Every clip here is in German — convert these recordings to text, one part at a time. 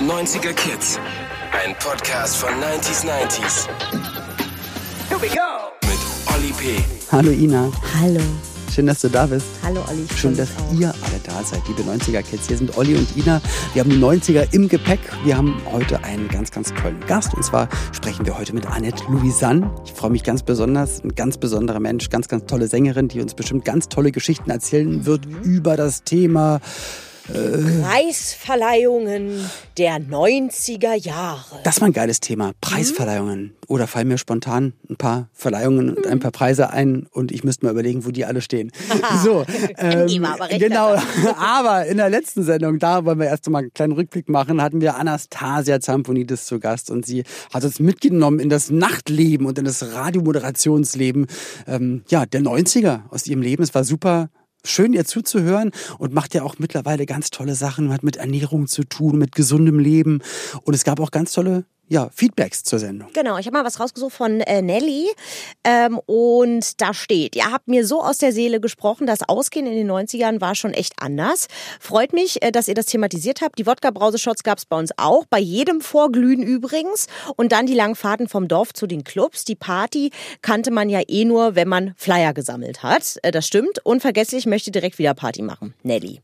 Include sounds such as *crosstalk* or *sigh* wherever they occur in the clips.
90er Kids. Ein Podcast von 90s 90s. Here we go! Mit Olli P. Hallo Ina. Hallo. Schön, dass du da bist. Hallo Olli. ich Schön, dass auch. ihr alle da seid, liebe 90er-Kids. Hier sind Olli und Ina. Wir haben die 90er im Gepäck. Wir haben heute einen ganz, ganz tollen Gast. Und zwar sprechen wir heute mit Annette Louisanne. Ich freue mich ganz besonders. Ein ganz besonderer Mensch, ganz, ganz tolle Sängerin, die uns bestimmt ganz tolle Geschichten erzählen wird über das Thema. Preisverleihungen der 90er Jahre. Das war ein geiles Thema. Preisverleihungen. Oder fallen mir spontan ein paar Verleihungen und ein paar Preise ein und ich müsste mal überlegen, wo die alle stehen. so, *laughs* ähm, aber genau. *laughs* aber in der letzten Sendung, da wollen wir erst mal einen kleinen Rückblick machen, hatten wir Anastasia Zamponidis zu Gast und sie hat uns mitgenommen in das Nachtleben und in das Radiomoderationsleben ähm, ja, der 90er aus ihrem Leben. Es war super schön, ihr zuzuhören und macht ja auch mittlerweile ganz tolle Sachen, hat mit Ernährung zu tun, mit gesundem Leben. Und es gab auch ganz tolle ja, Feedbacks zur Sendung. Genau, ich habe mal was rausgesucht von äh, Nelly ähm, und da steht, ihr habt mir so aus der Seele gesprochen, das Ausgehen in den 90ern war schon echt anders. Freut mich, äh, dass ihr das thematisiert habt. Die Wodka-Brauseshots gab es bei uns auch, bei jedem Vorglühen übrigens. Und dann die langen Fahrten vom Dorf zu den Clubs. Die Party kannte man ja eh nur, wenn man Flyer gesammelt hat. Äh, das stimmt. Unvergesslich möchte direkt wieder Party machen. Nelly.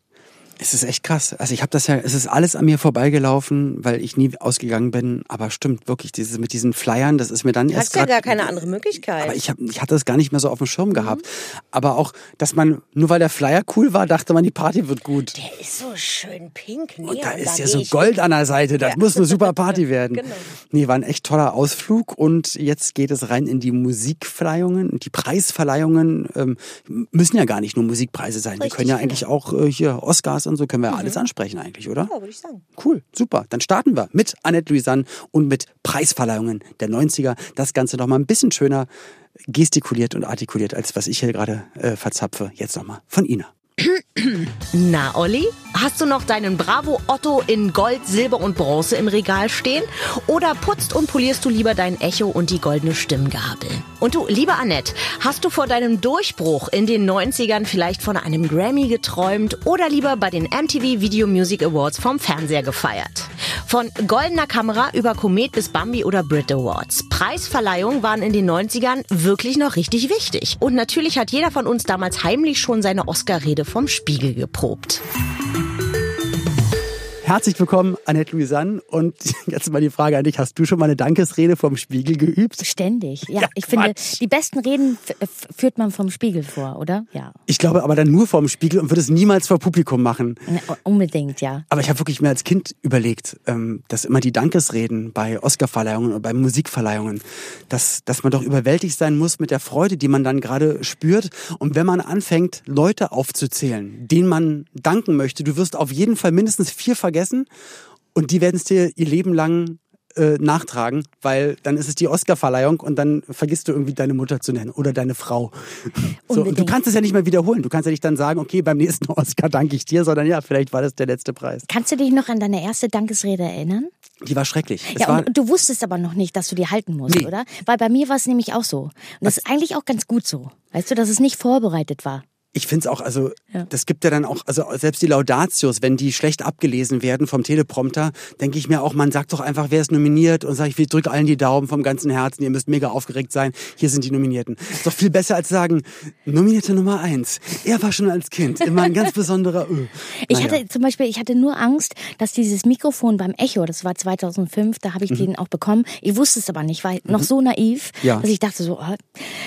Es ist echt krass. Also ich habe das ja, es ist alles an mir vorbeigelaufen, weil ich nie ausgegangen bin. Aber stimmt wirklich, dieses mit diesen Flyern, das ist mir dann Du erst hast ja gar keine andere Möglichkeit. Aber ich, hab, ich hatte das gar nicht mehr so auf dem Schirm gehabt. Mhm. Aber auch, dass man, nur weil der Flyer cool war, dachte man, die Party wird gut. Der ist so schön pink. Und Neon, da ist geh ja so Gold an der Seite. Das muss eine super Party *laughs* werden. Genau. Nee, war ein echt toller Ausflug. Und jetzt geht es rein in die Musikverleihungen. Und die Preisverleihungen ähm, müssen ja gar nicht nur Musikpreise sein. Die Richtig, können ja genau. eigentlich auch äh, hier hin und so können wir ja alles ansprechen eigentlich, oder? Ja, würde ich sagen. Cool, super. Dann starten wir mit Annette Louisanne und mit Preisverleihungen der 90er. Das Ganze noch mal ein bisschen schöner gestikuliert und artikuliert, als was ich hier gerade äh, verzapfe. Jetzt noch mal von Ina. *clears throat* Na, Olli, hast du noch deinen Bravo Otto in Gold, Silber und Bronze im Regal stehen? Oder putzt und polierst du lieber dein Echo und die goldene Stimmgabel? Und du, liebe Annette, hast du vor deinem Durchbruch in den 90ern vielleicht von einem Grammy geträumt oder lieber bei den MTV Video Music Awards vom Fernseher gefeiert? Von goldener Kamera über Komet bis Bambi oder Brit Awards. Preisverleihungen waren in den 90ern wirklich noch richtig wichtig. Und natürlich hat jeder von uns damals heimlich schon seine Oscar-Rede vom Spiegel geprobt. Herzlich willkommen, Annette Louisanne. Und *laughs* jetzt mal die Frage an dich. Hast du schon mal eine Dankesrede vom Spiegel geübt? Ständig. Ja, *laughs* Ja, ich finde, Quatsch. die besten Reden führt man vom Spiegel vor, oder? Ja. Ich glaube aber dann nur vorm Spiegel und würde es niemals vor Publikum machen. Ne, Unbedingt, ja. Aber ich habe wirklich mir als Kind überlegt, ähm, dass immer die Dankesreden bei Oscarverleihungen oder bei Musikverleihungen, dass, dass man doch überwältigt sein muss mit der Freude, die man dann gerade spürt. Und wenn man anfängt, Leute aufzuzählen, denen man danken möchte, du wirst auf jeden Fall mindestens vier vergessen und die werden es dir ihr Leben lang äh, nachtragen, weil dann ist es die Oscarverleihung und dann vergisst du irgendwie deine Mutter zu nennen oder deine Frau. So, und du kannst es ja nicht mehr wiederholen. Du kannst ja nicht dann sagen, okay, beim nächsten *laughs* Oscar danke ich dir, sondern ja, vielleicht war das der letzte Preis. Kannst du dich noch an deine erste Dankesrede erinnern? Die war schrecklich. Es ja, und du wusstest aber noch nicht, dass du die halten musst, Nee. oder? Weil bei mir war es nämlich auch so. Und das ist eigentlich auch ganz gut so. Weißt du, dass es nicht vorbereitet war. Ich finde es auch, also Ja. das gibt ja dann auch, also selbst die Laudatios, wenn die schlecht abgelesen werden vom Teleprompter, denke ich mir auch, man sagt doch einfach, wer ist nominiert und sage ich, wir drücken allen die Daumen vom ganzen Herzen, ihr müsst mega aufgeregt sein, hier sind die Nominierten. Ist doch viel besser als sagen, Nominierte Nummer eins. Er war schon als Kind immer ein ganz besonderer. Ö. *laughs* Ich Naja. hatte zum Beispiel, ich hatte nur Angst, dass dieses Mikrofon beim Echo, das war 2005, da habe ich den auch bekommen. Ich wusste es aber nicht, war noch so naiv, Mhm. Ja. dass ich dachte so, oh,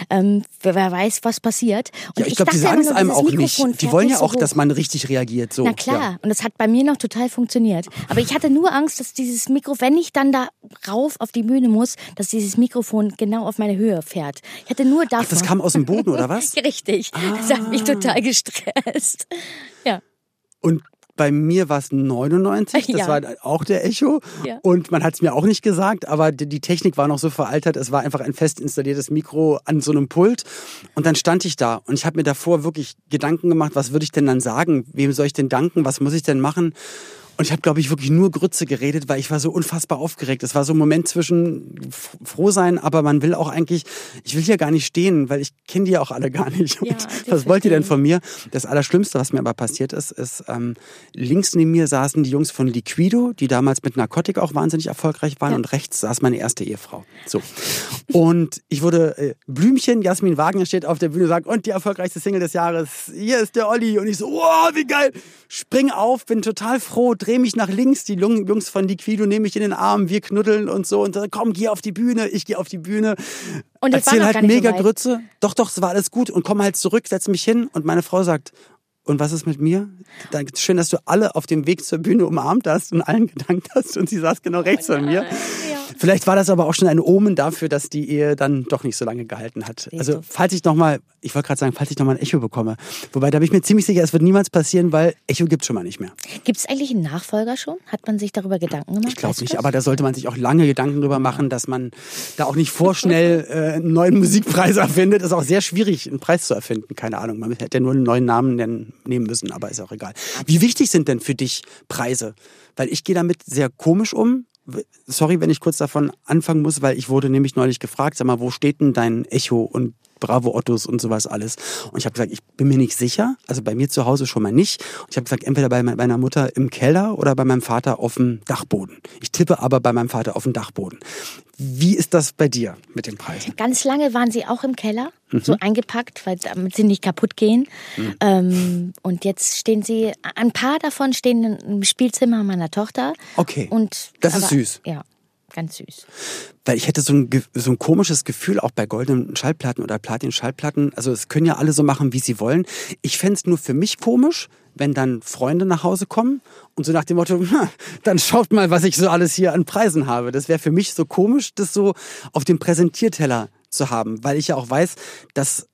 ähm, wer, weiß, was passiert. Und Ja, ich glaube, die dachte sagen immer dieses auch nicht. Mikrofon Die fährt wollen nicht ja so auch, dass hoch. man richtig reagiert. So. Na klar, Ja. und das hat bei mir noch total funktioniert. Aber ich hatte nur Angst, dass dieses Mikro, wenn ich dann da rauf auf die Bühne muss, dass dieses Mikrofon genau auf meine Höhe fährt. Ich hatte nur davon. Ach, das kam aus dem Boden, oder was? *laughs* Richtig. Das hat mich total gestresst. Ja. Und bei mir war es 99, das Ja. war auch der Echo. Ja. Und man hat es mir auch nicht gesagt, aber die, die Technik war noch so veraltet. Es war einfach ein fest installiertes Mikro an so einem Pult. Und dann stand ich da und ich habe mir davor wirklich Gedanken gemacht, was würde ich denn dann sagen? Wem soll ich denn danken? Was muss ich denn machen? Und ich habe, glaube ich, wirklich nur Grütze geredet, weil ich war so unfassbar aufgeregt. Es war so ein Moment zwischen froh sein, aber man will auch eigentlich, ich will hier gar nicht stehen, weil ich kenne die ja auch alle *laughs* gar nicht. Ja, was wollt ihr denn von mir? Das Allerschlimmste, was mir aber passiert ist, ist, ähm, links neben mir saßen die Jungs von Liquido, die damals mit Narkotik auch wahnsinnig erfolgreich waren, ja. und rechts saß meine erste Ehefrau. So. Und ich wurde äh, Blümchen, Jasmin Wagner steht auf der Bühne und sagt, und die erfolgreichste Single des Jahres, hier ist der Olli. Und ich so, wow, wie geil. Spring auf, bin total froh, dreh mich nach links, die Jungs von Liquido nehmen mich in den Arm, wir knuddeln und so und dann, komm, geh auf die Bühne, ich gehe auf die Bühne. Und Erzähl halt mega so Grütze. Doch, doch, es war alles gut und komm halt zurück, setz mich hin und meine Frau sagt, und was ist mit mir? Schön, dass du alle auf dem Weg zur Bühne umarmt hast und allen gedankt hast und sie saß genau rechts oh von mir. Vielleicht war das aber auch schon ein Omen dafür, dass die Ehe dann doch nicht so lange gehalten hat. Also falls ich nochmal, ich wollte gerade sagen, falls ich nochmal ein Echo bekomme. Wobei, da bin ich mir ziemlich sicher, es wird niemals passieren, weil Echo gibt es schon mal nicht mehr. Gibt es eigentlich einen Nachfolger schon? Hat man sich darüber Gedanken gemacht? Ich glaube nicht, aber da sollte man sich auch lange Gedanken darüber machen, dass man da auch nicht vorschnell äh, einen neuen Musikpreis *laughs* erfindet. Ist auch sehr schwierig, einen Preis zu erfinden. Keine Ahnung, man hätte ja nur einen neuen Namen nehmen müssen, aber ist auch egal. Wie wichtig sind denn für dich Preise? Weil ich gehe damit sehr komisch um sorry, wenn ich kurz davon anfangen muss, weil ich wurde nämlich neulich gefragt, sag mal, wo steht denn dein Echo? Und Bravo Ottos und sowas alles. Und ich habe gesagt, ich bin mir nicht sicher, also bei mir zu Hause schon mal nicht. Und ich habe gesagt, entweder bei meiner Mutter im Keller oder bei meinem Vater auf dem Dachboden. Ich tippe aber bei meinem Vater auf dem Dachboden. Wie ist das bei dir mit den Preisen? Ganz lange waren sie auch im Keller, mhm. so eingepackt, weil damit sie nicht kaputt gehen. Mhm. Ähm, und jetzt stehen sie, ein paar davon stehen im Spielzimmer meiner Tochter. Okay. Und, das aber, ist süß. Ja ganz süß. Weil ich hätte so ein, so ein komisches Gefühl auch bei goldenen Schallplatten oder Platin-Schallplatten. Also es können ja alle so machen, wie sie wollen. Ich fände es nur für mich komisch, wenn dann Freunde nach Hause kommen und so nach dem Motto, dann schaut mal, was ich so alles hier an Preisen habe. Das wäre für mich so komisch, das so auf dem Präsentierteller zu haben, weil ich ja auch weiß, dass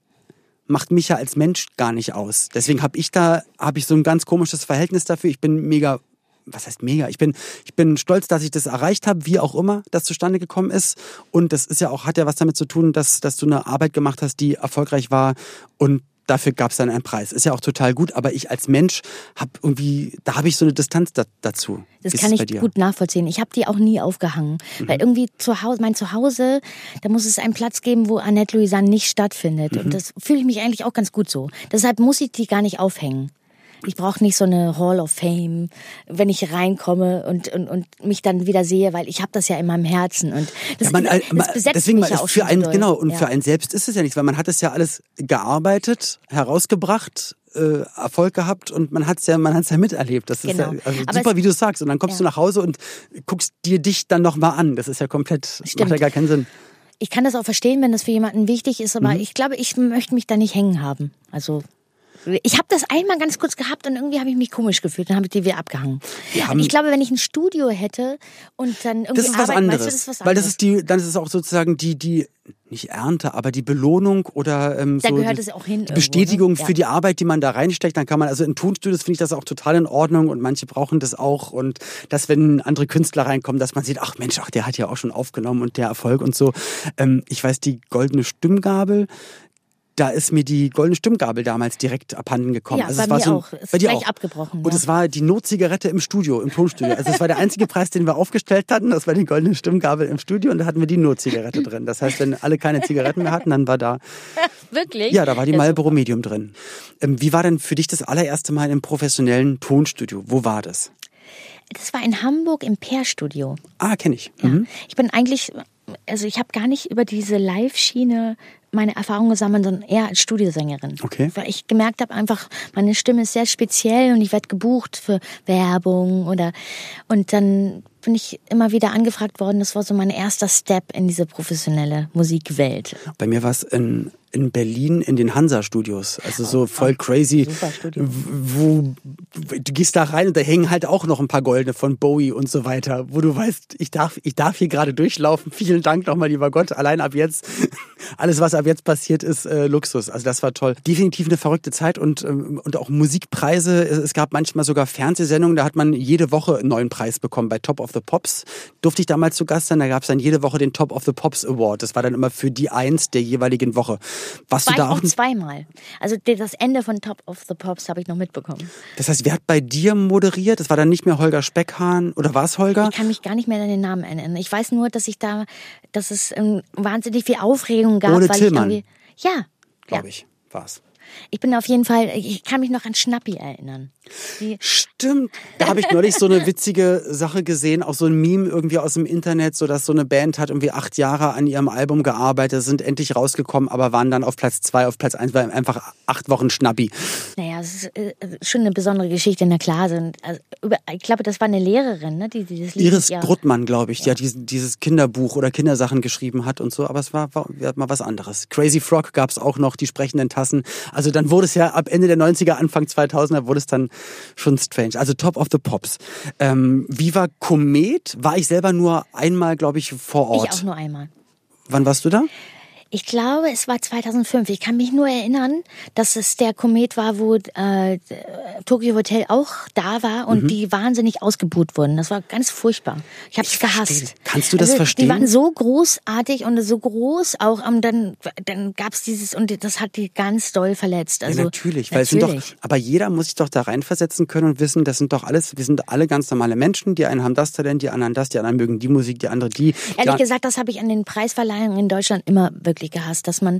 macht mich ja als Mensch gar nicht aus. Deswegen habe ich da habe ich so ein ganz komisches Verhältnis dafür. Ich bin mega was heißt mega? Ich bin, ich bin stolz, dass ich das erreicht habe, wie auch immer das zustande gekommen ist. Und das ist ja auch, hat ja was damit zu tun, dass, dass du eine Arbeit gemacht hast, die erfolgreich war und dafür gab es dann einen Preis. Ist ja auch total gut, aber ich als Mensch habe irgendwie, da habe ich so eine Distanz da, dazu. Das Wie kann ich gut nachvollziehen. Ich habe die auch nie aufgehangen, mhm. weil irgendwie zu Hause, mein Zuhause, da muss es einen Platz geben, wo Annette Louisanne nicht stattfindet. Mhm. Und das fühle ich mich eigentlich auch ganz gut so. Deshalb muss ich die gar nicht aufhängen. Ich brauche nicht so eine Hall of Fame, wenn ich reinkomme und, und, und mich dann wieder sehe, weil ich habe das ja in meinem Herzen und das, ja, man, das besetzt deswegen mich ja auch für einen, Genau, und ja. für einen selbst ist es ja nichts, weil man hat es ja alles gearbeitet, herausgebracht, äh, Erfolg gehabt und man hat's ja, man hat's ja miterlebt. Das genau. ist ja also super, wie du sagst. Und dann kommst ja. du nach Hause und guckst dir dich dann nochmal an. Das ist ja komplett, Stimmt. macht ja gar keinen Sinn. Ich kann das auch verstehen, wenn das für jemanden wichtig ist, aber mhm. ich glaube, ich möchte mich da nicht hängen haben. Also ich habe das einmal ganz kurz gehabt und irgendwie habe ich mich komisch gefühlt. Dann habe ich die wieder abgehangen. ich glaube, wenn ich ein Studio hätte und dann irgendwie das ist was anderes, weißt du, das ist was anderes. Weil das ist die, dann ist es auch sozusagen die die nicht Ernte, aber die Belohnung oder ähm, da so gehört die, es auch hin die Bestätigung irgendwo, ne? für die Arbeit, die man da reinsteckt. Dann kann man also in Tonstudios finde ich das auch total in Ordnung und manche brauchen das auch und dass wenn andere Künstler reinkommen, dass man sieht, ach Mensch, ach der hat ja auch schon aufgenommen und der Erfolg und so. Ähm, ich weiß die goldene Stimmgabel da ist mir die goldene Stimmgabel damals direkt abhanden gekommen. Ja, also bei es war mir so ein, auch. Ist bei dir auch. abgebrochen. Und ja. es war die Notzigarette im Studio, im Tonstudio. Also es war der einzige Preis, den wir aufgestellt hatten. Das war die goldene Stimmgabel im Studio und da hatten wir die Notzigarette drin. Das heißt, wenn alle keine Zigaretten mehr hatten, dann war da... *laughs* Wirklich? Ja, da war die Marlboro Medium drin. Ähm, wie war denn für dich das allererste Mal im professionellen Tonstudio? Wo war das? Das war in Hamburg im Peer-Studio. Ah, kenne ich. Ja. Mhm. Ich bin eigentlich also ich habe gar nicht über diese Live-Schiene meine Erfahrungen gesammelt, sondern eher als Studiosängerin. Okay. Weil ich gemerkt habe, einfach, meine Stimme ist sehr speziell und ich werde gebucht für Werbung oder und dann bin ich immer wieder angefragt worden. Das war so mein erster Step in diese professionelle Musikwelt. Bei mir war es in in Berlin in den Hansa-Studios. Also so voll crazy. Wo, du gehst da rein und da hängen halt auch noch ein paar Goldene von Bowie und so weiter, wo du weißt, ich darf, ich darf hier gerade durchlaufen. Vielen Dank nochmal, lieber Gott. Allein ab jetzt, *laughs* alles was ab jetzt passiert, ist äh, Luxus. Also das war toll. Definitiv eine verrückte Zeit und, ähm, und auch Musikpreise. Es gab manchmal sogar Fernsehsendungen, da hat man jede Woche einen neuen Preis bekommen bei Top of the Pops. Durfte ich damals zu Gast sein. Da gab es dann jede Woche den Top of the Pops Award. Das war dann immer für die Eins der jeweiligen Woche. Warst War du ich da auch? auch zweimal. Also das Ende von Top of the Pops habe ich noch mitbekommen. Das heißt, wer hat bei dir moderiert? Das war dann nicht mehr Holger Speckhahn oder war es Holger? Ich kann mich gar nicht mehr an den Namen erinnern. Ich weiß nur, dass ich da, dass es ähm, wahnsinnig viel Aufregung gab. Ole weil Tillmann. ich irgendwie, ja, Glaube ja. ich, war's. Ich bin auf jeden Fall, ich kann mich noch an Schnappi erinnern. Die, Stimmt. Da habe ich neulich so eine witzige Sache gesehen, auch so ein Meme irgendwie aus dem Internet, so dass so eine Band hat irgendwie acht Jahre an ihrem Album gearbeitet, sind endlich rausgekommen, aber waren dann auf Platz zwei, auf Platz eins, weil einfach acht Wochen Schnappi. naja, es ist äh, schon eine besondere Geschichte, na klar. Sind, also, ich glaube, das war eine Lehrerin, ne, die dieses Lied Iris ja, Bruttmann, glaube ich, die hat dieses, dieses Kinderbuch oder Kindersachen geschrieben hat und so, aber es war, war, war mal was anderes. Crazy Frog gab es auch noch, die sprechenden Tassen. Also dann wurde es ja ab Ende der 90er, Anfang 2000er wurde es dann schon strange. Also Top of the Pops. Ähm, Viva Komet war ich selber nur einmal, glaube ich, vor Ich Ort. auch nur einmal. Wann warst du da? Ich glaube, es war 2005. Ich kann mich nur erinnern, dass es der Komet war, wo äh, Tokyo Hotel auch da war und die wahnsinnig ausgebuht wurden. Das war ganz furchtbar. Ich habe es verstehe. gehasst. Kannst du das also, verstehen? Die waren so großartig und so groß auch. Und dann, dann gab's dieses und das hat die ganz doll verletzt. Also, ja, natürlich, weil es sind doch, natürlich. aber jeder muss sich doch da reinversetzen können und wissen, das sind doch alles, wir sind alle ganz normale Menschen. Die einen haben das Talent, die anderen das, die anderen mögen die Musik, die andere die. Ehrlich die gesagt, das habe ich an den Preisverleihungen in Deutschland immer wirklich gehasst, dass man,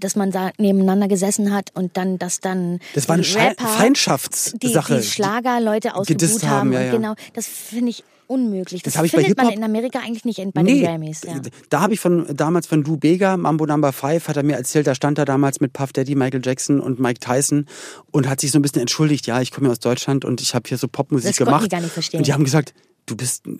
dass man da nebeneinander gesessen hat und dann, dass dann Das war eine Rapper, Feindschaftssache. die, die Schlagerleute ausgebuht haben, haben, ja, ja. genau, das finde ich unmöglich. Das, Das findet man in Amerika eigentlich nicht in- bei den Grammys. Ja. Da habe ich von damals von Du Bega, Mambo Number Five, hat er mir erzählt, da stand er damals mit Puff Daddy, Michael Jackson und Mike Tyson und hat sich so ein bisschen entschuldigt. Ja, ich komme ja aus Deutschland und ich habe hier so Popmusik Das gemacht. die gar nicht verstehen. Und die haben gesagt, du bist ein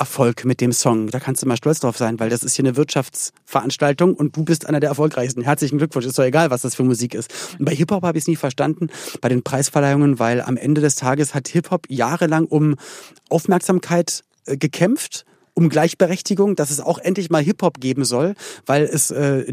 Welterfolg mit dem Song. Da kannst du mal stolz drauf sein, weil das ist hier eine Wirtschaftsveranstaltung und du bist einer der erfolgreichsten. Herzlichen Glückwunsch. Ist doch egal, was das für Musik ist. Und bei Hip-Hop habe ich es nie verstanden, bei den Preisverleihungen, weil am Ende des Tages hat Hip-Hop jahrelang um Aufmerksamkeit äh, gekämpft um Gleichberechtigung, dass es auch endlich mal Hip-Hop geben soll, weil es äh,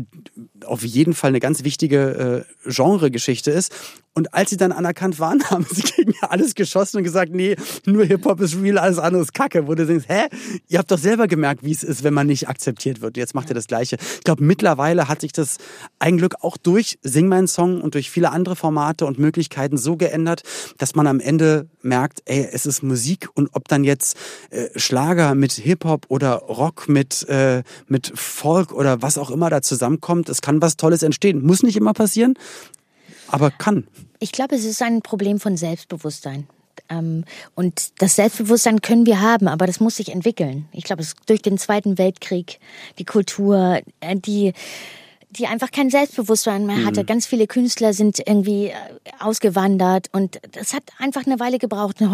auf jeden Fall eine ganz wichtige äh, Genregeschichte ist. Und als sie dann anerkannt waren, *laughs* haben sie gegen alles geschossen und gesagt, nee, nur Hip-Hop ist real, alles andere ist Kacke. Wo du denkst, hä? Ihr habt doch selber gemerkt, wie es ist, wenn man nicht akzeptiert wird. Jetzt macht ihr das Gleiche. Ich glaube, mittlerweile hat sich das ein Glück auch durch Sing mein Song und durch viele andere Formate und Möglichkeiten so geändert, dass man am Ende merkt, ey, es ist Musik und ob dann jetzt äh, Schlager mit Hip-Hop oder Rock mit, äh, mit Folk oder was auch immer da zusammenkommt, es kann was Tolles entstehen. Muss nicht immer passieren, aber kann. Ich glaube, es ist ein Problem von Selbstbewusstsein. Ähm, und das Selbstbewusstsein können wir haben, aber das muss sich entwickeln. Ich glaube, es durch den Zweiten Weltkrieg, die Kultur, äh, die die einfach kein Selbstbewusstsein mehr hatte. Ganz viele Künstler sind irgendwie äh, ausgewandert und das hat einfach eine Weile gebraucht. Und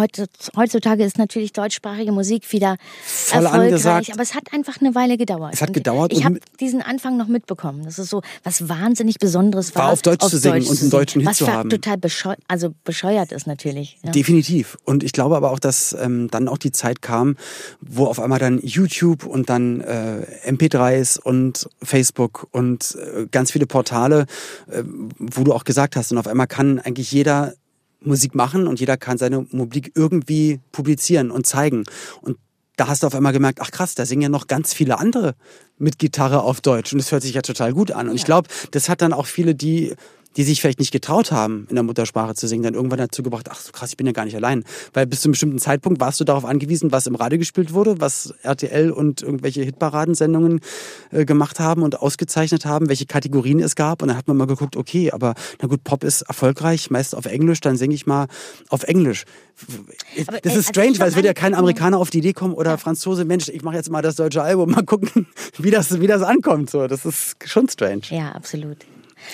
Heutzutage ist natürlich deutschsprachige Musik wieder Voll erfolgreich, angesagt. aber es hat einfach eine Weile gedauert. Es hat Und gedauert Ich und habe mit- diesen Anfang noch mitbekommen. Das ist so was wahnsinnig Besonderes war, War auf Deutsch zu singen und einen deutschen Hit was zu haben. total bescheu also bescheuert ist natürlich. Ja. Definitiv. Und ich glaube aber auch, dass ähm, dann auch die Zeit kam, wo auf einmal dann YouTube und dann äh, MP3s und Facebook und ganz viele Portale, äh, wo du auch gesagt hast, und auf einmal kann eigentlich jeder Musik machen und jeder kann seine Musik irgendwie publizieren und zeigen. Und da hast du auf einmal gemerkt, ach krass, da singen ja noch ganz viele andere mit Gitarre auf Deutsch und das hört sich ja total gut an. Und ich glaube, das hat dann auch viele, die die sich vielleicht nicht getraut haben, in der Muttersprache zu singen, dann irgendwann dazu gebracht, ach so krass, ich bin ja gar nicht allein. Weil bis zu einem bestimmten Zeitpunkt warst du darauf angewiesen, was im Radio gespielt wurde, was RTL und irgendwelche Hitparadensendungen äh, gemacht haben und ausgezeichnet haben, welche Kategorien es gab. Und dann hat man mal geguckt, okay, aber na gut, Pop ist erfolgreich, meist auf Englisch, dann singe ich mal auf Englisch. Aber, das äh, ist als strange, weil es wird ja kein Amerikaner auf die Idee kommen oder Franzose, Mensch, ich mache jetzt mal das deutsche Album, *laughs* mal gucken, wie das, wie das ankommt. So, das ist schon strange. Ja, absolut.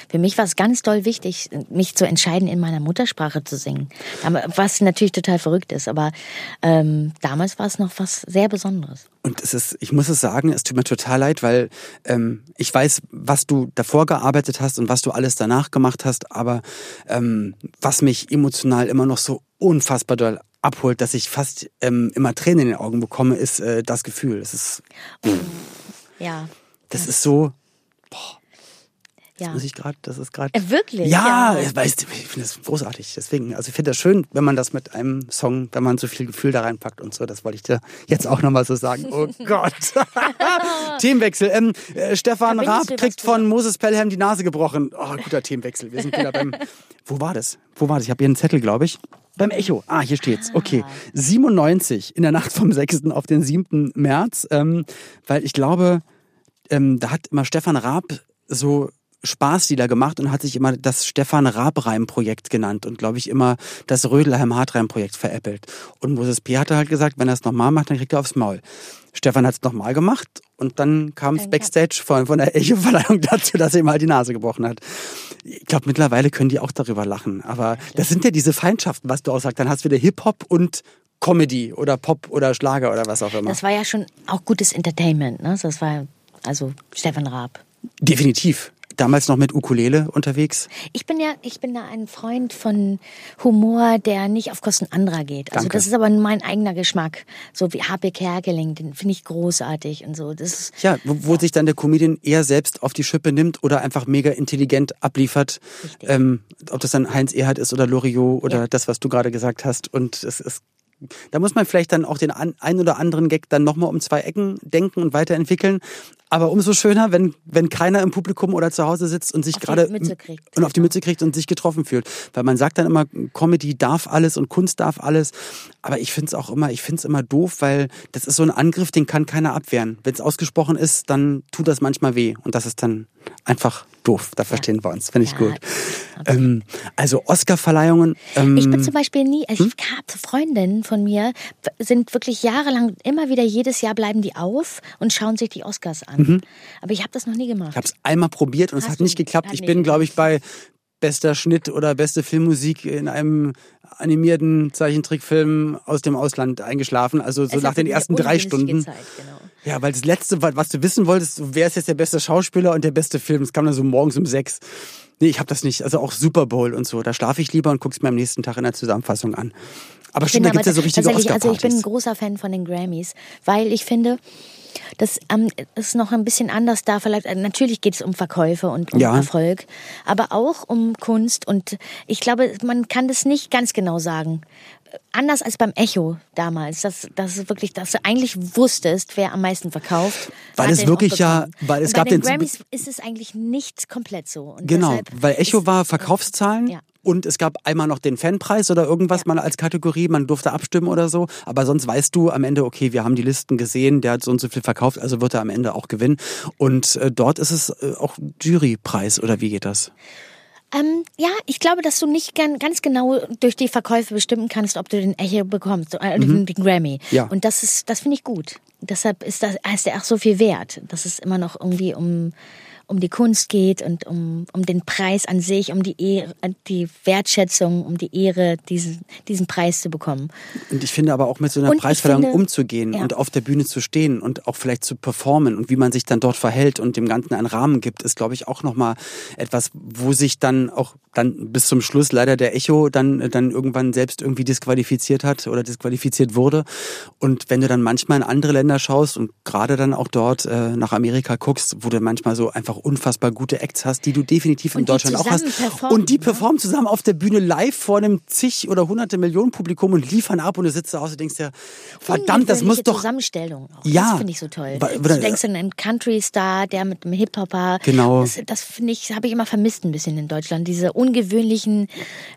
Für mich war es ganz doll wichtig, mich zu entscheiden, in meiner Muttersprache zu singen. Was natürlich total verrückt ist, aber ähm, damals war es noch was sehr Besonderes. Und es ist, ich muss es sagen, es tut mir total leid, weil ähm, ich weiß, was du davor gearbeitet hast und was du alles danach gemacht hast, aber ähm, was mich emotional immer noch so unfassbar doll abholt, dass ich fast ähm, immer Tränen in den Augen bekomme, ist äh, das Gefühl. Es ist, Ja. das ist so, Das Ja. muss ich gerade, das ist gerade. Äh, wirklich? Ja, Ja. ich weiß, ich finde das großartig. Deswegen, also ich finde das schön, wenn man das mit einem Song, wenn man so viel Gefühl da reinpackt und so. Das wollte ich dir jetzt auch nochmal so sagen. Oh *laughs* Gott. *laughs* Themenwechsel. Ähm, äh, Stefan Raab kriegt von Moses Pelham die Nase gebrochen. Oh, guter Themenwechsel. Wir sind wieder beim. *laughs* Wo war das? Wo war das? Ich habe hier einen Zettel, glaube ich. Beim Echo. Ah, hier steht's. Okay. 97 in der Nacht vom 6. auf den 7. März. Ähm, weil ich glaube, ähm, da hat immer Stefan Raab so Spaßlieder gemacht und hat sich immer das Stefan Raab-Reim-Projekt genannt und glaube ich immer das Rödelheim-Hartreim-Projekt veräppelt. Und Moses P. hatte halt gesagt, wenn er es nochmal macht, dann kriegt er aufs Maul. Stefan hat es nochmal gemacht und dann kam es Backstage von, von der Echo-Verleihung *laughs* dazu, dass er ihm halt die Nase gebrochen hat. Ich glaube, mittlerweile können die auch darüber lachen. Aber das sind ja diese Feindschaften, was du auch sagst. Dann hast du wieder Hip-Hop und Comedy oder Pop oder Schlager oder was auch immer. Das war ja schon auch gutes Entertainment, ne? Das war also Stefan Raab. Definitiv. Damals noch mit Ukulele unterwegs. Ich bin ja, ich bin da ein Freund von Humor, der nicht auf Kosten anderer geht. Also Danke. das ist aber mein eigener Geschmack. So wie H.P. Kerkeling, den finde ich großartig und so. Das ist, Ja, wo, wo sich dann der Comedian eher selbst auf die Schippe nimmt oder einfach mega intelligent abliefert. Ähm, ob das dann Heinz Erhardt ist oder Loriot oder Ja. das, was du gerade gesagt hast. Und es ist, da muss man vielleicht dann auch den ein oder anderen Gag dann nochmal um zwei Ecken denken und weiterentwickeln. Aber umso schöner, wenn, wenn keiner im Publikum oder zu Hause sitzt und sich Auf die gerade Mütze kriegt. und auf die. Mütze kriegt und sich getroffen fühlt. Weil man sagt dann immer, Comedy darf alles und Kunst darf alles. Aber ich finde es auch immer, ich finde es immer doof, weil das ist so ein Angriff, den kann keiner abwehren. Wenn es ausgesprochen ist, dann tut das manchmal weh. Und das ist dann einfach doof. Da verstehen wir uns. Finde ich Ja, gut. Ähm, also Oscar-Verleihungen. Ähm, Ich bin zum Beispiel nie, also ich habe Freundinnen von mir, sind wirklich jahrelang, immer wieder jedes Jahr bleiben die auf und schauen sich die Oscars an. Aber ich habe das noch nie gemacht. Ich habe es einmal probiert und es Hast hat nicht du- geklappt. hat Ich nicht bin, glaube ich, bei bester Schnitt oder beste Filmmusik in einem animierten Zeichentrickfilm aus dem Ausland eingeschlafen. Also so Es nach hat den ersten drei Stunden. Zeit, genau. Ja, weil das letzte, wa- was du wissen wolltest, wer ist jetzt der beste Schauspieler und der beste Film, das kam dann so morgens um sechs. Nee, ich habe das nicht. Also auch Super Bowl und so. Da schlafe ich lieber und guck's mir am nächsten Tag in der Zusammenfassung an. Aber Ich stimmt, da gibt's ja so richtige tatsächlich, Also ich bin ein Oscar-Partys. großer Fan von den Grammys, weil ich finde, das ähm, ist noch ein bisschen anders da. Vielleicht, äh, natürlich geht es um Verkäufe und um Ja. Erfolg, aber auch um Kunst. Und ich glaube, man kann das nicht ganz genau sagen. Anders als beim Echo damals, dass, dass es wirklich, dass du eigentlich wusstest, wer am meisten verkauft. Weil es wirklich ja- weil es Und gab bei den den- Grammys ist es eigentlich nicht komplett so. Und Genau, weil Echo war Verkaufszahlen Ja. und es gab einmal noch den Fanpreis oder irgendwas Ja. mal als Kategorie, man durfte abstimmen oder so. Aber sonst weißt du am Ende, okay, wir haben die Listen gesehen, der hat so und so viel verkauft, also wird er am Ende auch gewinnen. Und äh, dort ist es äh, auch Jurypreis oder wie geht das? Ähm, ja, ich glaube, dass du nicht gan- ganz genau durch die Verkäufe bestimmen kannst, ob du den Echo bekommst, äh, den, den Grammy. Ja. Und das ist, das finde ich gut. Deshalb ist das, ist der auch so viel wert, dass es immer noch irgendwie um, um die Kunst geht und um, um den Preis an sich, um die Ehre, die Wertschätzung, um die Ehre, diesen, diesen Preis zu bekommen. Und ich finde aber auch mit so einer Und Preisverleihung finde- umzugehen ja. und auf der Bühne zu stehen und auch vielleicht zu performen und wie man sich dann dort verhält und dem Ganzen einen Rahmen gibt, ist, glaube ich, auch nochmal etwas, wo sich dann auch dann bis zum Schluss leider der Echo dann, dann irgendwann selbst irgendwie disqualifiziert hat oder disqualifiziert wurde. Und wenn du dann manchmal in andere Länder schaust und gerade dann auch dort äh, nach Amerika guckst, wo du manchmal so einfach unfassbar gute Acts hast, die du definitiv in Deutschland auch hast. Und die ne? performen zusammen auf der Bühne live vor einem zig oder hunderte Millionen Publikum und liefern ab und du sitzt da aus und denkst dir, verdammt, das muss doch. Zusammenstellung. Auch. Ja. Das finde ich so toll. Du denkst an einen Country-Star, der mit einem Hip-Hopper. Genau. Das, das finde ich, habe ich immer vermisst ein bisschen in Deutschland. Diese ungewöhnlichen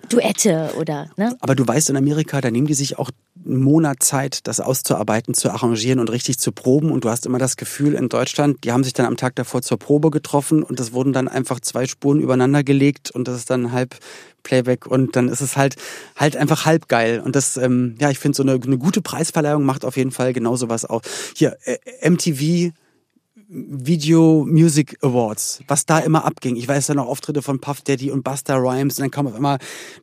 Duette oder, ne? Aber du weißt, in Amerika, da nehmen die sich auch einen Monat Zeit, das auszuarbeiten, zu arrangieren und richtig zu proben. Und du hast immer das Gefühl, in Deutschland, die haben sich dann am Tag davor zur Probe getroffen und es wurden dann einfach zwei Spuren übereinander gelegt und das ist dann halb Playback und dann ist es halt halt einfach halb geil. Und das, ähm, ja, ich finde, so eine, eine gute Preisverleihung macht auf jeden Fall genau sowas auch. Hier, äh, MTV Video Music Awards, was da immer abging. Ich weiß ja noch Auftritte von Puff Daddy und Busta Rhymes und dann kam auf einmal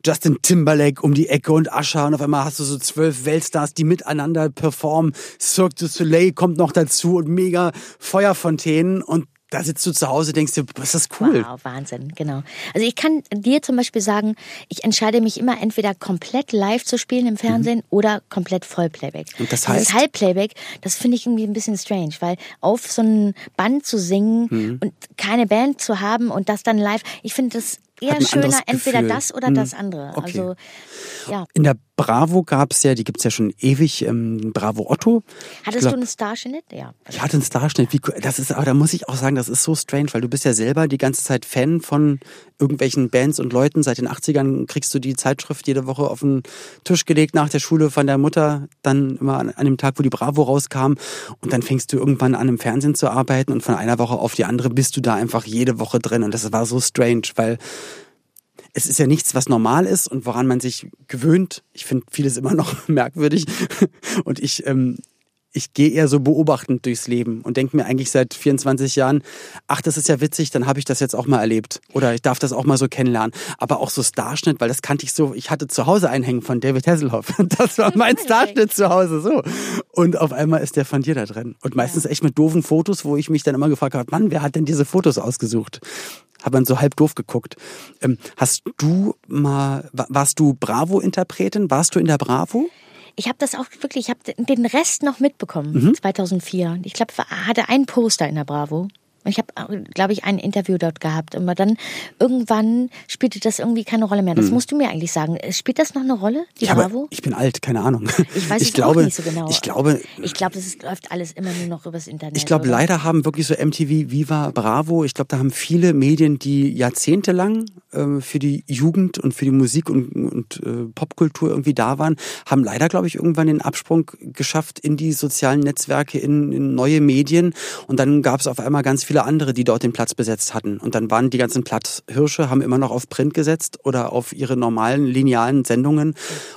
Justin Timberlake um die Ecke und Usher und auf einmal hast du so zwölf Weltstars, die miteinander performen. Cirque du Soleil kommt noch dazu und mega Feuerfontänen und da sitzt du zu Hause, denkst dir, was ist das cool. Wow, Wahnsinn, genau. Also ich kann dir zum Beispiel sagen, ich entscheide mich immer entweder komplett live zu spielen im Fernsehen mhm. oder komplett Vollplayback. Und das heißt? Das Halbplayback, das finde ich irgendwie ein bisschen strange, weil auf so ein Band zu singen mhm. und keine Band zu haben und das dann live, ich finde das eher schöner, entweder das oder hm. das andere. Okay. Also, ja. In der Bravo gab es ja, die gibt es ja schon ewig, ähm, Bravo Otto. Hattest glaub, du einen Starschnitt? Ja. Ich hatte einen Starschnitt. Wie, das ist, aber da muss ich auch sagen, das ist so strange, weil du bist ja selber die ganze Zeit Fan von irgendwelchen Bands und Leuten. Seit den 80ern kriegst du die Zeitschrift jede Woche auf den Tisch gelegt nach der Schule von der Mutter, dann immer an, an dem Tag, wo die Bravo rauskam. Und dann fängst du irgendwann an, im Fernsehen zu arbeiten und von einer Woche auf die andere bist du da einfach jede Woche drin. Und das war so strange, weil es ist ja nichts, was normal ist und woran man sich gewöhnt. Ich finde vieles immer noch *laughs* merkwürdig. Und ich, ähm, ich gehe eher so beobachtend durchs Leben und denke mir eigentlich seit 24 Jahren, ach, das ist ja witzig, dann habe ich das jetzt auch mal erlebt. Oder ich darf das auch mal so kennenlernen. Aber auch so Starschnitt, weil das kannte ich so, ich hatte zu Hause einhängen von David Hasselhoff. *laughs* Das war mein Starschnitt zu Hause so. Und auf einmal ist der von dir da drin. Und meistens echt mit doofen Fotos, wo ich mich dann immer gefragt habe, Mann, wer hat denn diese Fotos ausgesucht? Hat man so halb doof geguckt. Ähm, hast du mal, warst du Bravo-Interpretin? Warst du in der Bravo? Ich habe das auch wirklich, ich habe den Rest noch mitbekommen, mhm. 2004. Ich glaube, hatte ein Poster in der Bravo. Ich habe, äh, glaube ich, ein Interview dort gehabt. Aber dann irgendwann spielte das irgendwie keine Rolle mehr. Das hm. musst du mir eigentlich sagen. Spielt das noch eine Rolle, die ja, Bravo? Ich bin alt, keine Ahnung. Ich weiß ich es glaube, nicht so genau. Ich glaube, ich glaube, das läuft alles immer nur noch übers Internet. Ich glaube, leider haben wirklich so MTV, Viva, Bravo. Ich glaube, da haben viele Medien, die jahrzehntelang äh, für die Jugend und für die Musik und, und äh, Popkultur irgendwie da waren, haben leider, glaube ich, irgendwann den Absprung geschafft in die sozialen Netzwerke, in, in neue Medien. Und dann gab es auf einmal ganz viele andere, die dort den Platz besetzt hatten. Und dann waren die ganzen Platzhirsche, haben immer noch auf Print gesetzt oder auf ihre normalen linealen Sendungen.